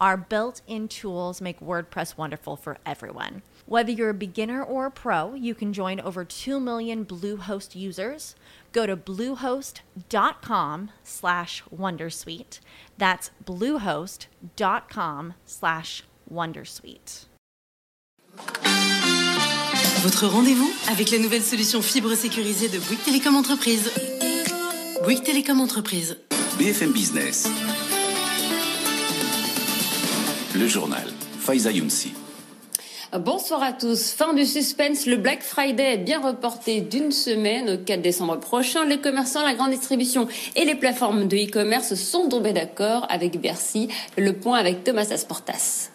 our built in tools make WordPress wonderful for everyone. Whether you're a beginner or a pro, you can join over 2 million Bluehost users. Go to bluehost.com slash wondersuite. That's bluehost.com slash wondersuite. Votre rendez-vous avec la nouvelle solution fibre sécurisée de Bouygues Télécom Entreprise. Bouygues Télécom Entreprise. BFM Business. Le journal. Faiza Younsi. Bonsoir à tous. Fin du suspense, le Black Friday est bien reporté d'une semaine au 4 décembre prochain. Les commerçants, la grande distribution et les plateformes de e-commerce sont tombés d'accord avec Bercy. Le point avec Thomas Asportas.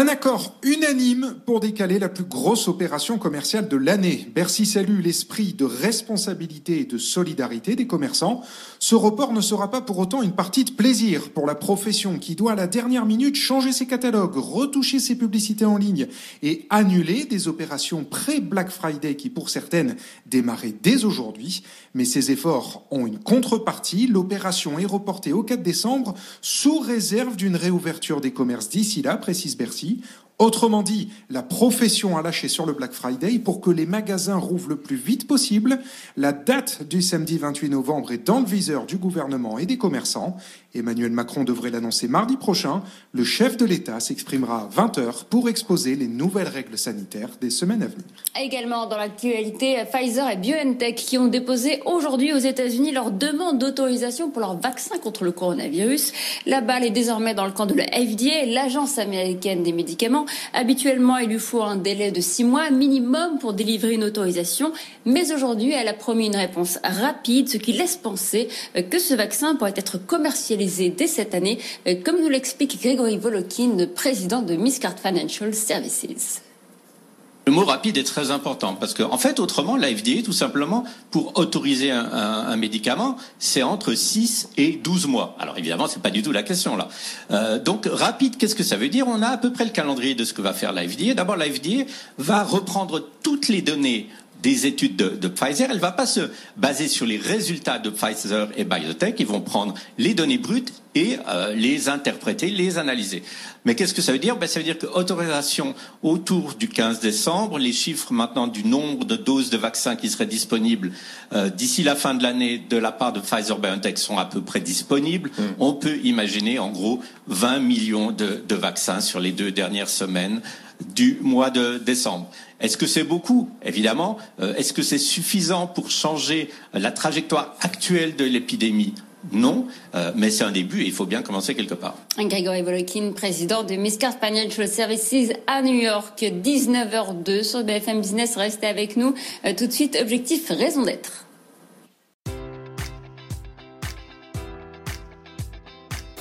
Un accord unanime pour décaler la plus grosse opération commerciale de l'année. Bercy salue l'esprit de responsabilité et de solidarité des commerçants. Ce report ne sera pas pour autant une partie de plaisir pour la profession qui doit à la dernière minute changer ses catalogues, retoucher ses publicités en ligne et annuler des opérations pré-Black Friday qui pour certaines démarraient dès aujourd'hui. Mais ces efforts ont une contrepartie. L'opération est reportée au 4 décembre sous réserve d'une réouverture des commerces d'ici là, précise Bercy outils. Autrement dit, la profession a lâché sur le Black Friday pour que les magasins rouvrent le plus vite possible. La date du samedi 28 novembre est dans le viseur du gouvernement et des commerçants. Emmanuel Macron devrait l'annoncer mardi prochain. Le chef de l'État s'exprimera à 20h pour exposer les nouvelles règles sanitaires des semaines à venir. Également dans l'actualité, Pfizer et BioNTech qui ont déposé aujourd'hui aux États-Unis leur demande d'autorisation pour leur vaccin contre le coronavirus. La balle est désormais dans le camp de la FDA, l'agence américaine des médicaments. Habituellement, il lui faut un délai de six mois minimum pour délivrer une autorisation, mais aujourd'hui, elle a promis une réponse rapide, ce qui laisse penser que ce vaccin pourrait être commercialisé dès cette année, comme nous l'explique Grégory Volokin, président de Miscard Financial Services. Le mot rapide est très important parce qu'en en fait, autrement, la FDA, tout simplement, pour autoriser un, médicament, c'est entre 6 et 12 mois. Alors évidemment, c'est pas du tout la question là. Euh, donc rapide, qu'est-ce que ça veut dire? On a à peu près le calendrier de ce que va faire la FDA. D'abord, la FDA va reprendre toutes les données des études de, de, Pfizer, elle va pas se baser sur les résultats de Pfizer et BioNTech. Ils vont prendre les données brutes et euh, les interpréter, les analyser. Mais qu'est-ce que ça veut dire? Ben, Ça veut dire que autorisation autour du 15 décembre, les chiffres maintenant du nombre de doses de vaccins qui seraient disponibles euh, d'ici la fin de l'année de la part de Pfizer-BioNTech sont à peu près disponibles. Mmh. On peut imaginer en gros 20 millions de, de vaccins sur les deux dernières semaines du mois de décembre. Est-ce que c'est beaucoup Évidemment. Euh, Est-ce que c'est suffisant pour changer la trajectoire actuelle de l'épidémie? Non, euh, mais c'est un début et il faut bien commencer quelque part. Grégory Volokin, président de Miscard Financial Services à New York, 19h02 sur BFM Business. Restez avec nous. Euh, tout de suite, objectif, raison d'être.